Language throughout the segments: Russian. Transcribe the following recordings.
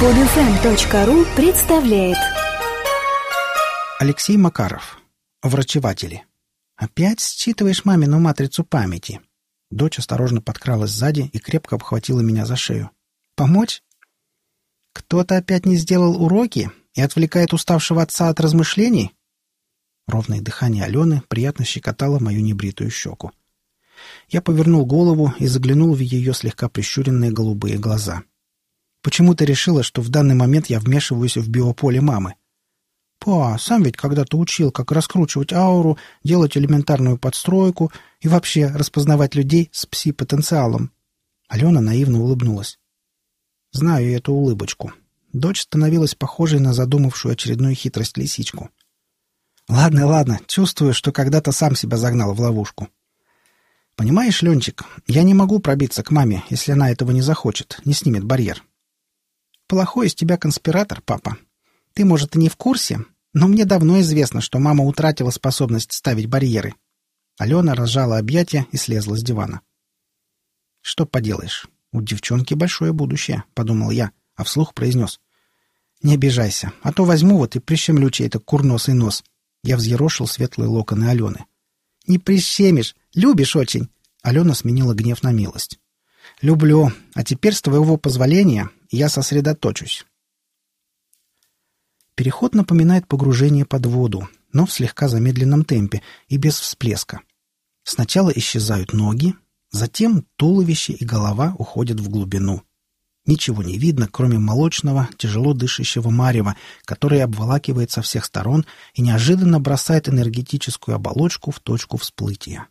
Подфм.ру представляет Алексей Макаров. Врачеватели. Опять считываешь мамину матрицу памяти. Дочь осторожно подкралась сзади и крепко обхватила меня за шею. Помочь? Кто-то опять не сделал уроки и отвлекает уставшего отца от размышлений? Ровное дыхание Алены приятно щекотало мою небритую щеку. Я повернул голову и заглянул в ее слегка прищуренные голубые глаза. Почему-то решила, что в данный момент я вмешиваюсь в биополе мамы. «Па, сам ведь когда-то учил, как раскручивать ауру, делать элементарную подстройку и вообще распознавать людей с пси-потенциалом». Алена наивно улыбнулась. Знаю эту улыбочку. Дочь становилась похожей на задумавшую очередную хитрость лисичку. Ладно, ладно, чувствую, что когда-то сам себя загнал в ловушку. Понимаешь, Ленчик, я не могу пробиться к маме, если она этого не захочет, не снимет барьер. Плохой из тебя конспиратор, папа. Ты, может, и не в курсе, но мне давно известно, что мама утратила способность ставить барьеры. Алена разжала объятия и слезла с дивана. Что поделаешь, у девчонки большое будущее, подумал я, а вслух произнес. Не обижайся, а то возьму вот и прищемлю чей-то курносый нос. Я взъерошил светлые локоны Алены. «Не прищемишь! Любишь очень!» Алена сменила гнев на милость. «Люблю. А теперь, с твоего позволения, я сосредоточусь». Переход напоминает погружение под воду, но в слегка замедленном темпе и без всплеска. Сначала исчезают ноги, затем туловище и голова уходят в глубину. Ничего не видно, кроме молочного, тяжело дышащего марева, которое обволакивает со всех сторон и неожиданно бросает энергетическую оболочку в точку всплытия.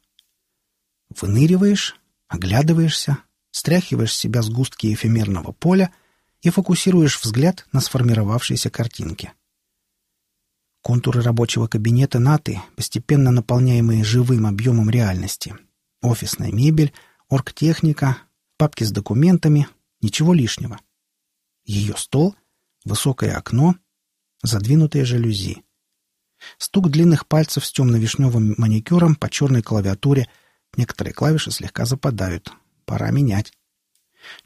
Выныриваешь, оглядываешься, стряхиваешь с себя сгустки эфемерного поля и фокусируешь взгляд на сформировавшейся картинке. Контуры рабочего кабинета НАТО, постепенно наполняемые живым объемом реальности. Офисная мебель, оргтехника, папки с документами — Ничего лишнего. Ее стол, высокое окно, задвинутые жалюзи. Стук длинных пальцев с темно-вишневым маникюром по черной клавиатуре. Некоторые клавиши слегка западают. Пора менять.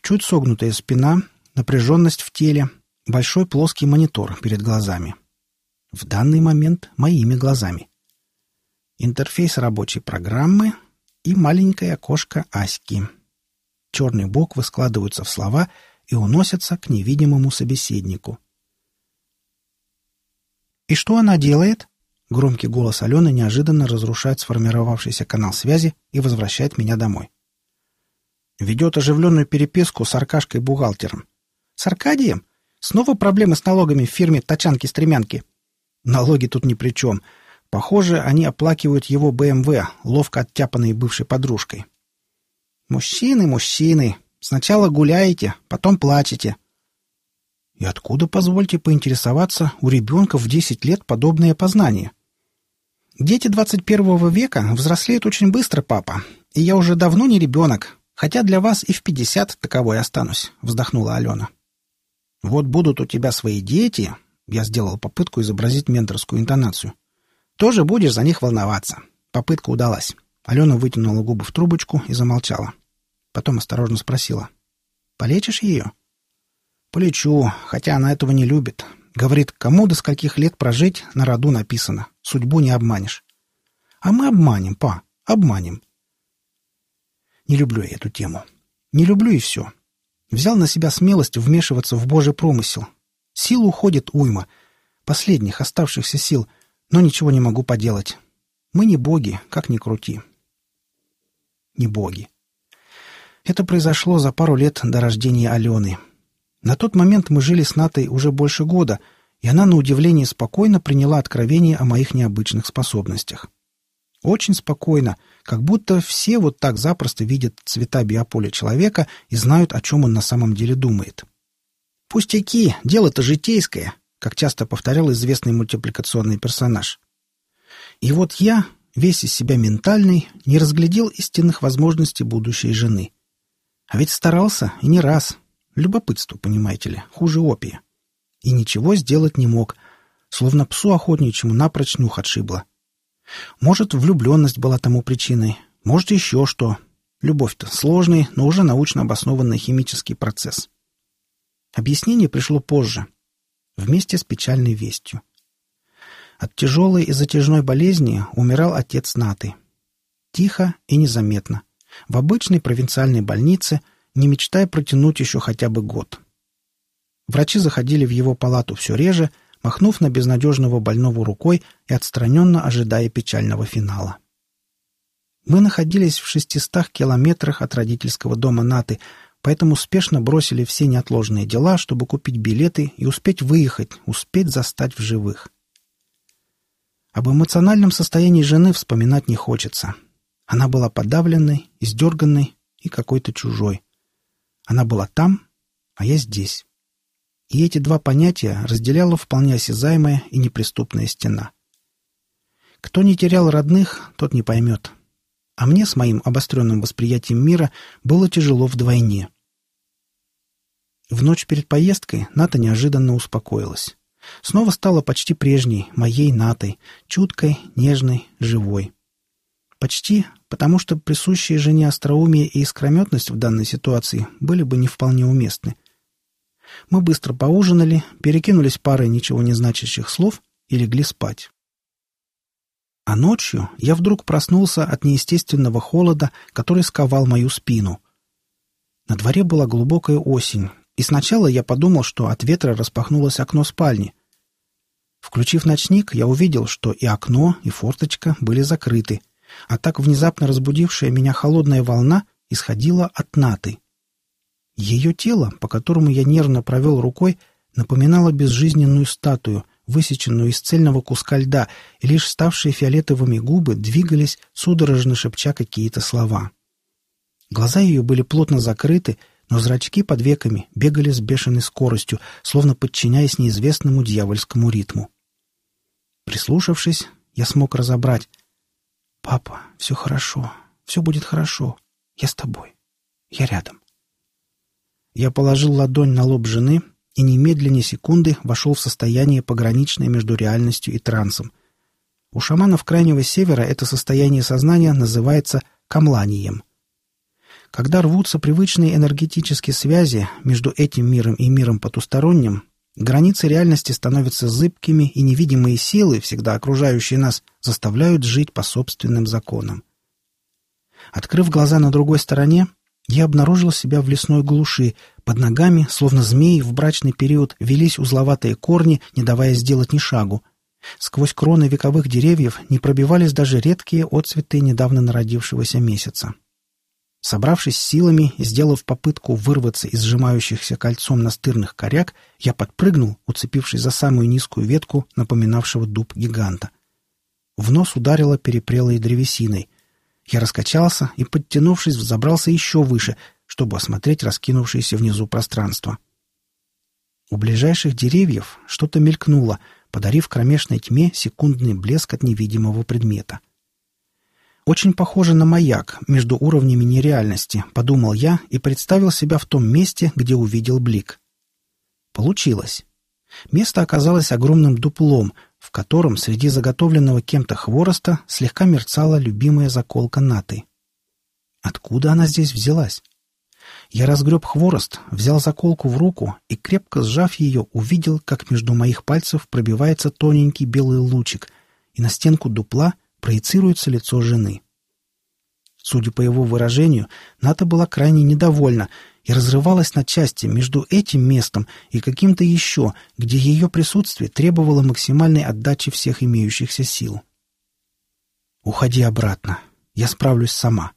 Чуть согнутая спина, напряженность в теле, большой плоский монитор перед глазами. В данный момент моими глазами. Интерфейс рабочей программы и маленькое окошко Аськи черный буквы складываются в слова и уносятся к невидимому собеседнику. «И что она делает?» Громкий голос Алены неожиданно разрушает сформировавшийся канал связи и возвращает меня домой. Ведет оживленную переписку с Аркашкой-бухгалтером. «С Аркадием? Снова проблемы с налогами в фирме «Тачанки-стремянки»?» «Налоги тут ни при чем. Похоже, они оплакивают его БМВ, ловко оттяпанной бывшей подружкой. Мужчины, мужчины. Сначала гуляете, потом плачете. И откуда, позвольте поинтересоваться, у ребенка в десять лет подобные познания? Дети двадцать первого века взрослеют очень быстро, папа. И я уже давно не ребенок, хотя для вас и в пятьдесят таковой останусь, вздохнула Алена. Вот будут у тебя свои дети, я сделал попытку изобразить менторскую интонацию. Тоже будешь за них волноваться. Попытка удалась. Алена вытянула губы в трубочку и замолчала. Потом осторожно спросила. «Полечишь ее?» «Полечу, хотя она этого не любит. Говорит, кому до скольких лет прожить, на роду написано. Судьбу не обманешь». «А мы обманем, па, обманем». Не люблю я эту тему. Не люблю и все. Взял на себя смелость вмешиваться в Божий промысел. Сил уходит уйма. Последних оставшихся сил, но ничего не могу поделать. Мы не боги, как ни крути не боги. Это произошло за пару лет до рождения Алены. На тот момент мы жили с Натой уже больше года, и она, на удивление, спокойно приняла откровение о моих необычных способностях. Очень спокойно, как будто все вот так запросто видят цвета биополя человека и знают, о чем он на самом деле думает. «Пустяки, дело-то житейское», как часто повторял известный мультипликационный персонаж. И вот я, весь из себя ментальный, не разглядел истинных возможностей будущей жены. А ведь старался, и не раз. Любопытство, понимаете ли, хуже опия. И ничего сделать не мог, словно псу охотничьему напрочь нюх отшибло. Может, влюбленность была тому причиной, может, еще что. Любовь-то сложный, но уже научно обоснованный химический процесс. Объяснение пришло позже, вместе с печальной вестью. От тяжелой и затяжной болезни умирал отец Наты. Тихо и незаметно. В обычной провинциальной больнице, не мечтая протянуть еще хотя бы год. Врачи заходили в его палату все реже, махнув на безнадежного больного рукой и отстраненно ожидая печального финала. Мы находились в шестистах километрах от родительского дома Наты, поэтому спешно бросили все неотложные дела, чтобы купить билеты и успеть выехать, успеть застать в живых. Об эмоциональном состоянии жены вспоминать не хочется. Она была подавленной, издерганной и какой-то чужой. Она была там, а я здесь. И эти два понятия разделяла вполне осязаемая и неприступная стена. Кто не терял родных, тот не поймет. А мне с моим обостренным восприятием мира было тяжело вдвойне. В ночь перед поездкой Ната неожиданно успокоилась. Снова стала почти прежней, моей Натой, чуткой, нежной, живой. Почти, потому что присущие жене остроумие и искрометность в данной ситуации были бы не вполне уместны. Мы быстро поужинали, перекинулись парой ничего не значащих слов и легли спать. А ночью я вдруг проснулся от неестественного холода, который сковал мою спину. На дворе была глубокая осень, и сначала я подумал, что от ветра распахнулось окно спальни. Включив ночник, я увидел, что и окно, и форточка были закрыты, а так внезапно разбудившая меня холодная волна исходила от Наты. Ее тело, по которому я нервно провел рукой, напоминало безжизненную статую, высеченную из цельного куска льда, и лишь ставшие фиолетовыми губы двигались, судорожно шепча какие-то слова. Глаза ее были плотно закрыты, но зрачки под веками бегали с бешеной скоростью, словно подчиняясь неизвестному дьявольскому ритму. Прислушавшись, я смог разобрать. «Папа, все хорошо, все будет хорошо. Я с тобой. Я рядом». Я положил ладонь на лоб жены и немедленно секунды вошел в состояние пограничное между реальностью и трансом. У шаманов Крайнего Севера это состояние сознания называется камланием. Когда рвутся привычные энергетические связи между этим миром и миром потусторонним, границы реальности становятся зыбкими, и невидимые силы, всегда окружающие нас, заставляют жить по собственным законам. Открыв глаза на другой стороне, я обнаружил себя в лесной глуши. Под ногами, словно змеи, в брачный период велись узловатые корни, не давая сделать ни шагу. Сквозь кроны вековых деревьев не пробивались даже редкие отцветы недавно народившегося месяца. Собравшись силами и сделав попытку вырваться из сжимающихся кольцом настырных коряк, я подпрыгнул, уцепившись за самую низкую ветку, напоминавшего дуб гиганта. В нос ударило перепрелой древесиной. Я раскачался и, подтянувшись, взобрался еще выше, чтобы осмотреть раскинувшееся внизу пространство. У ближайших деревьев что-то мелькнуло, подарив кромешной тьме секундный блеск от невидимого предмета. Очень похоже на маяк между уровнями нереальности, подумал я и представил себя в том месте, где увидел блик. Получилось. Место оказалось огромным дуплом, в котором среди заготовленного кем-то хвороста слегка мерцала любимая заколка наты. Откуда она здесь взялась? Я разгреб хворост, взял заколку в руку и, крепко сжав ее, увидел, как между моих пальцев пробивается тоненький белый лучик, и на стенку дупла — проецируется лицо жены. Судя по его выражению, Ната была крайне недовольна и разрывалась на части между этим местом и каким-то еще, где ее присутствие требовало максимальной отдачи всех имеющихся сил. «Уходи обратно. Я справлюсь сама».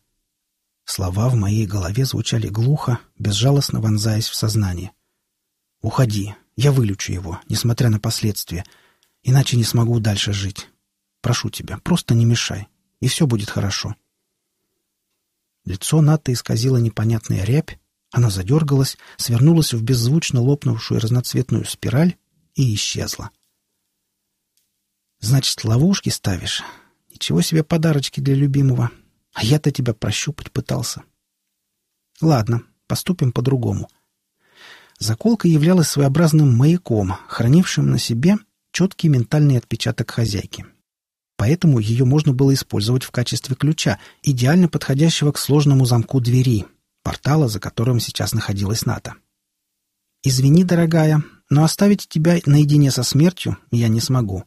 Слова в моей голове звучали глухо, безжалостно вонзаясь в сознание. «Уходи. Я вылечу его, несмотря на последствия, иначе не смогу дальше жить. Прошу тебя, просто не мешай, и все будет хорошо. Лицо Наты исказило непонятная рябь, она задергалась, свернулась в беззвучно лопнувшую разноцветную спираль и исчезла. «Значит, ловушки ставишь? Ничего себе подарочки для любимого. А я-то тебя прощупать пытался». «Ладно, поступим по-другому». Заколка являлась своеобразным маяком, хранившим на себе четкий ментальный отпечаток хозяйки поэтому ее можно было использовать в качестве ключа, идеально подходящего к сложному замку двери, портала, за которым сейчас находилась НАТО. «Извини, дорогая, но оставить тебя наедине со смертью я не смогу».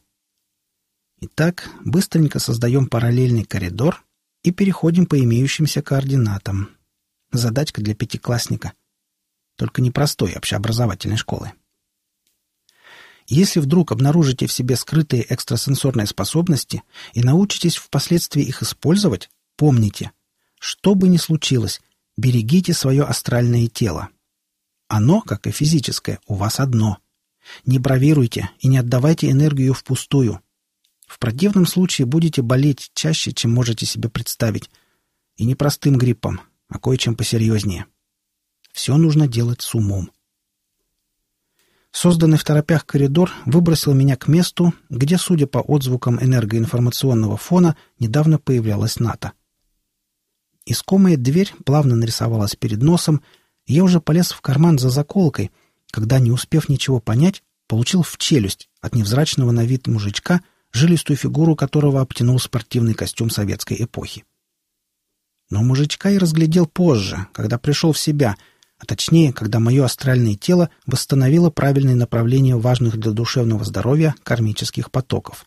Итак, быстренько создаем параллельный коридор и переходим по имеющимся координатам. Задачка для пятиклассника. Только не простой общеобразовательной школы. Если вдруг обнаружите в себе скрытые экстрасенсорные способности и научитесь впоследствии их использовать, помните, что бы ни случилось, берегите свое астральное тело. Оно, как и физическое, у вас одно. Не бравируйте и не отдавайте энергию впустую. В противном случае будете болеть чаще, чем можете себе представить. И не простым гриппом, а кое-чем посерьезнее. Все нужно делать с умом. Созданный в торопях коридор выбросил меня к месту, где, судя по отзвукам энергоинформационного фона, недавно появлялась НАТО. Искомая дверь плавно нарисовалась перед носом, и я уже полез в карман за заколкой, когда, не успев ничего понять, получил в челюсть от невзрачного на вид мужичка, жилистую фигуру которого обтянул спортивный костюм советской эпохи. Но мужичка я разглядел позже, когда пришел в себя — а точнее, когда мое астральное тело восстановило правильное направление важных для душевного здоровья кармических потоков.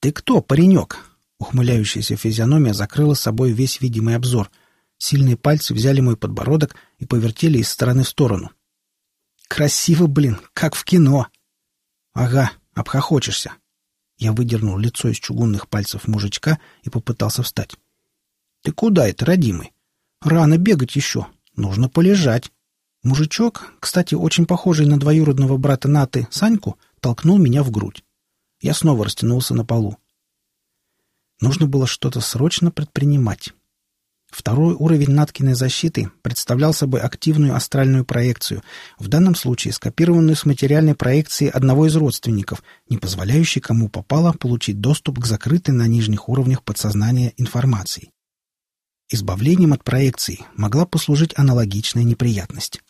«Ты кто, паренек?» Ухмыляющаяся физиономия закрыла собой весь видимый обзор. Сильные пальцы взяли мой подбородок и повертели из стороны в сторону. «Красиво, блин, как в кино!» «Ага, обхохочешься!» Я выдернул лицо из чугунных пальцев мужичка и попытался встать. «Ты куда это, родимый? Рано бегать еще, Нужно полежать. Мужичок, кстати, очень похожий на двоюродного брата Наты, Саньку, толкнул меня в грудь. Я снова растянулся на полу. Нужно было что-то срочно предпринимать. Второй уровень Наткиной защиты представлял собой активную астральную проекцию, в данном случае скопированную с материальной проекции одного из родственников, не позволяющей кому попало получить доступ к закрытой на нижних уровнях подсознания информации. Избавлением от проекций могла послужить аналогичная неприятность.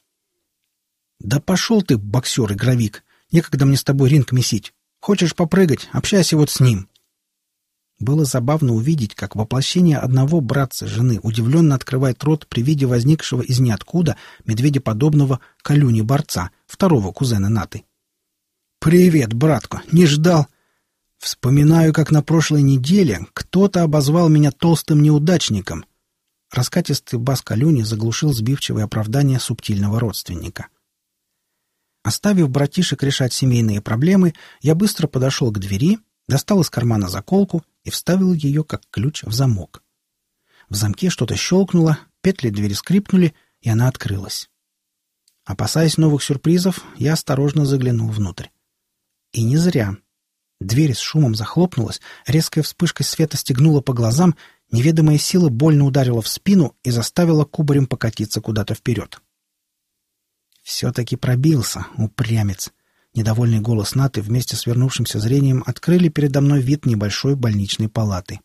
«Да пошел ты, боксер-игровик! Некогда мне с тобой ринг месить. Хочешь попрыгать? Общайся вот с ним!» Было забавно увидеть, как воплощение одного братца жены удивленно открывает рот при виде возникшего из ниоткуда медведеподобного колюни-борца, второго кузена Наты. «Привет, братку! Не ждал!» Вспоминаю, как на прошлой неделе кто-то обозвал меня толстым неудачником — Раскатистый бас Калюни заглушил сбивчивое оправдание субтильного родственника. Оставив братишек решать семейные проблемы, я быстро подошел к двери, достал из кармана заколку и вставил ее как ключ в замок. В замке что-то щелкнуло, петли двери скрипнули, и она открылась. Опасаясь новых сюрпризов, я осторожно заглянул внутрь. И не зря. Дверь с шумом захлопнулась, резкая вспышка света стегнула по глазам, Неведомая сила больно ударила в спину и заставила кубарем покатиться куда-то вперед. «Все-таки пробился, упрямец!» Недовольный голос Наты вместе с вернувшимся зрением открыли передо мной вид небольшой больничной палаты.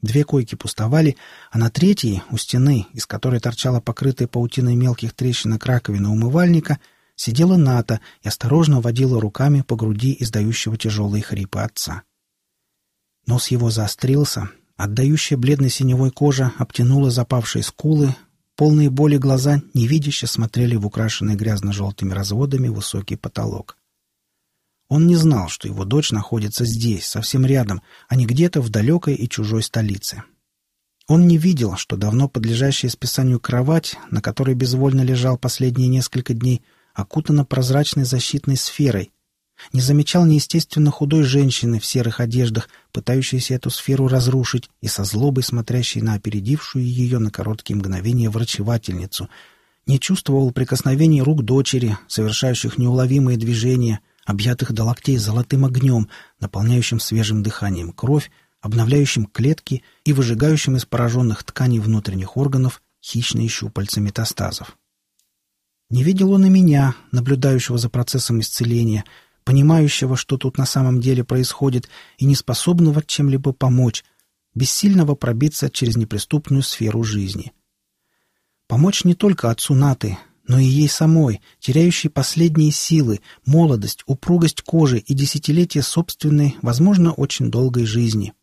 Две койки пустовали, а на третьей, у стены, из которой торчала покрытая паутиной мелких трещинок раковина умывальника, сидела Ната и осторожно водила руками по груди издающего тяжелые хрипы отца. Нос его заострился, Отдающая бледной синевой кожа обтянула запавшие скулы, полные боли глаза невидяще смотрели в украшенный грязно-желтыми разводами высокий потолок. Он не знал, что его дочь находится здесь, совсем рядом, а не где-то в далекой и чужой столице. Он не видел, что давно подлежащая списанию кровать, на которой безвольно лежал последние несколько дней, окутана прозрачной защитной сферой, не замечал неестественно худой женщины в серых одеждах, пытающейся эту сферу разрушить и со злобой смотрящей на опередившую ее на короткие мгновения врачевательницу. Не чувствовал прикосновений рук дочери, совершающих неуловимые движения, объятых до локтей золотым огнем, наполняющим свежим дыханием кровь, обновляющим клетки и выжигающим из пораженных тканей внутренних органов хищные щупальца метастазов. Не видел он и меня, наблюдающего за процессом исцеления, понимающего, что тут на самом деле происходит, и неспособного чем-либо помочь, бессильного пробиться через неприступную сферу жизни. Помочь не только отцу Наты, но и ей самой, теряющей последние силы, молодость, упругость кожи и десятилетия собственной, возможно, очень долгой жизни.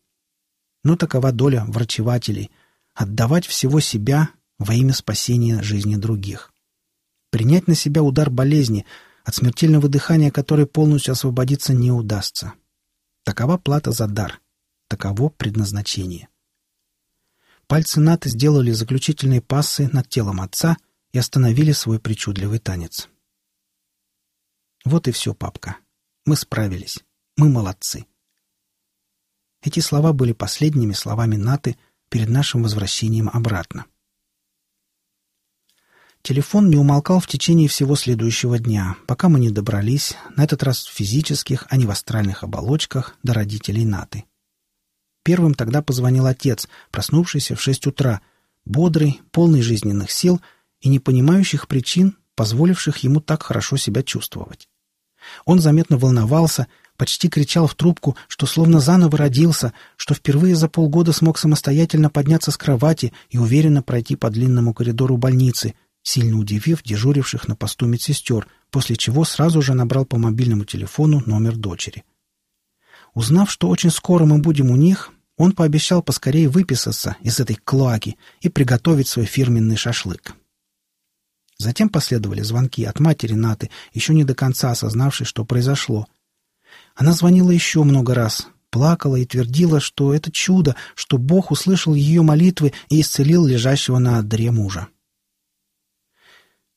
Но такова доля врачевателей — отдавать всего себя во имя спасения жизни других. принять на себя удар болезни, от смертельного дыхания которой полностью освободиться не удастся. Такова плата за дар. Таково предназначение. Пальцы Наты сделали заключительные пассы над телом отца и остановили свой причудливый танец. Вот и все, папка. Мы справились. Мы молодцы. Эти слова были последними словами Наты перед нашим возвращением обратно. Телефон не умолкал в течение всего следующего дня, пока мы не добрались, на этот раз в физических, а не в астральных оболочках, до родителей Наты. Первым тогда позвонил отец, проснувшийся в шесть утра, бодрый, полный жизненных сил и не понимающих причин, позволивших ему так хорошо себя чувствовать. Он заметно волновался, почти кричал в трубку, что словно заново родился, что впервые за полгода смог самостоятельно подняться с кровати и уверенно пройти по длинному коридору больницы — сильно удивив дежуривших на посту медсестер, после чего сразу же набрал по мобильному телефону номер дочери. Узнав, что очень скоро мы будем у них, он пообещал поскорее выписаться из этой клоаки и приготовить свой фирменный шашлык. Затем последовали звонки от матери Наты, еще не до конца осознавшей, что произошло. Она звонила еще много раз, плакала и твердила, что это чудо, что Бог услышал ее молитвы и исцелил лежащего на одре мужа.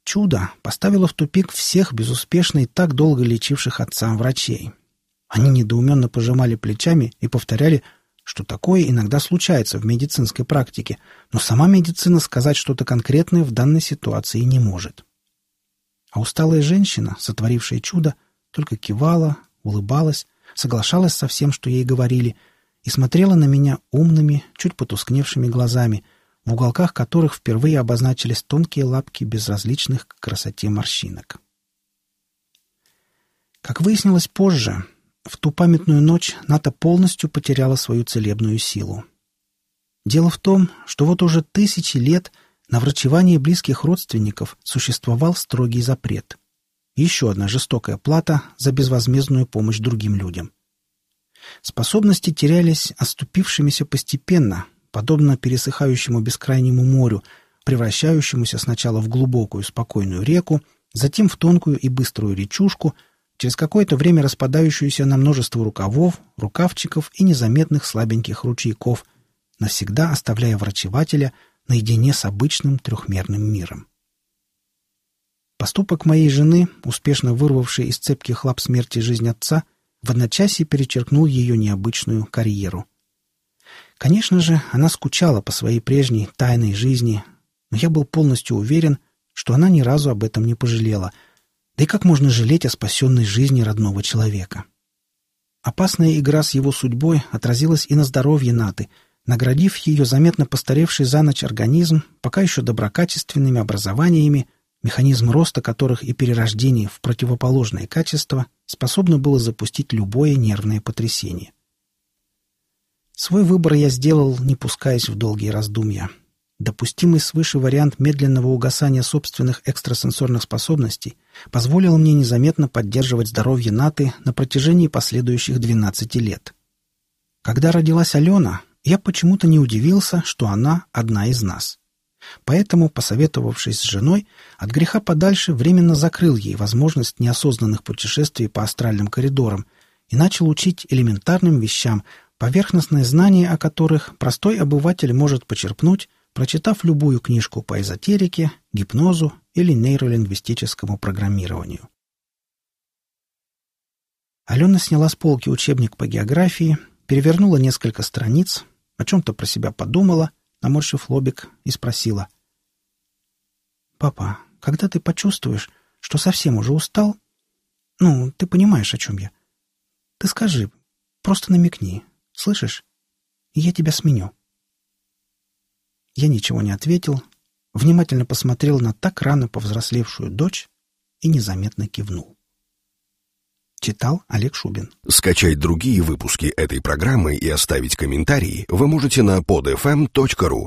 Чудо поставило в тупик всех безуспешно и так долго лечивших отца врачей. Они недоуменно пожимали плечами и повторяли, что такое иногда случается в медицинской практике, но сама медицина сказать что-то конкретное в данной ситуации не может. А усталая женщина, сотворившая чудо, только кивала, улыбалась, соглашалась со всем, что ей говорили, и смотрела на меня умными, чуть потускневшими глазами, в уголках которых впервые обозначились тонкие лапки безразличных к красоте морщинок. Как выяснилось позже, в ту памятную ночь Ната полностью потеряла свою целебную силу. Дело в том, что вот уже тысячи лет на врачевание близких родственников существовал строгий запрет. Еще одна жестокая плата за безвозмездную помощь другим людям. Способности терялись оступившимися постепенно, подобно пересыхающему бескрайнему морю, превращающемуся сначала в глубокую спокойную реку, затем в тонкую и быструю речушку, через какое-то время распадающуюся на множество рукавов, рукавчиков и незаметных слабеньких ручейков, навсегда оставляя врачевателя наедине с обычным трехмерным миром. Поступок моей жены, успешно вырвавший из цепких лап смерти жизнь отца, в одночасье перечеркнул ее необычную карьеру — Конечно же, она скучала по своей прежней тайной жизни, но я был полностью уверен, что она ни разу об этом не пожалела. Да и как можно жалеть о спасенной жизни родного человека? Опасная игра с его судьбой отразилась и на здоровье Наты, наградив ее заметно постаревший за ночь организм пока еще доброкачественными образованиями, механизм роста которых и перерождение в противоположные качества способно было запустить любое нервное потрясение. Свой выбор я сделал, не пускаясь в долгие раздумья. Допустимый свыше вариант медленного угасания собственных экстрасенсорных способностей позволил мне незаметно поддерживать здоровье Наты на протяжении последующих 12 лет. Когда родилась Алена, я почему-то не удивился, что она одна из нас. Поэтому, посоветовавшись с женой, от греха подальше временно закрыл ей возможность неосознанных путешествий по астральным коридорам и начал учить элементарным вещам, поверхностное знание о которых простой обыватель может почерпнуть, прочитав любую книжку по эзотерике, гипнозу или нейролингвистическому программированию. Алена сняла с полки учебник по географии, перевернула несколько страниц, о чем-то про себя подумала, наморщив лобик, и спросила. «Папа, когда ты почувствуешь, что совсем уже устал? Ну, ты понимаешь, о чем я. Ты скажи, просто намекни, Слышишь? Я тебя сменю. Я ничего не ответил, внимательно посмотрел на так рано повзрослевшую дочь и незаметно кивнул. Читал Олег Шубин. Скачать другие выпуски этой программы и оставить комментарии вы можете на podfm.ru.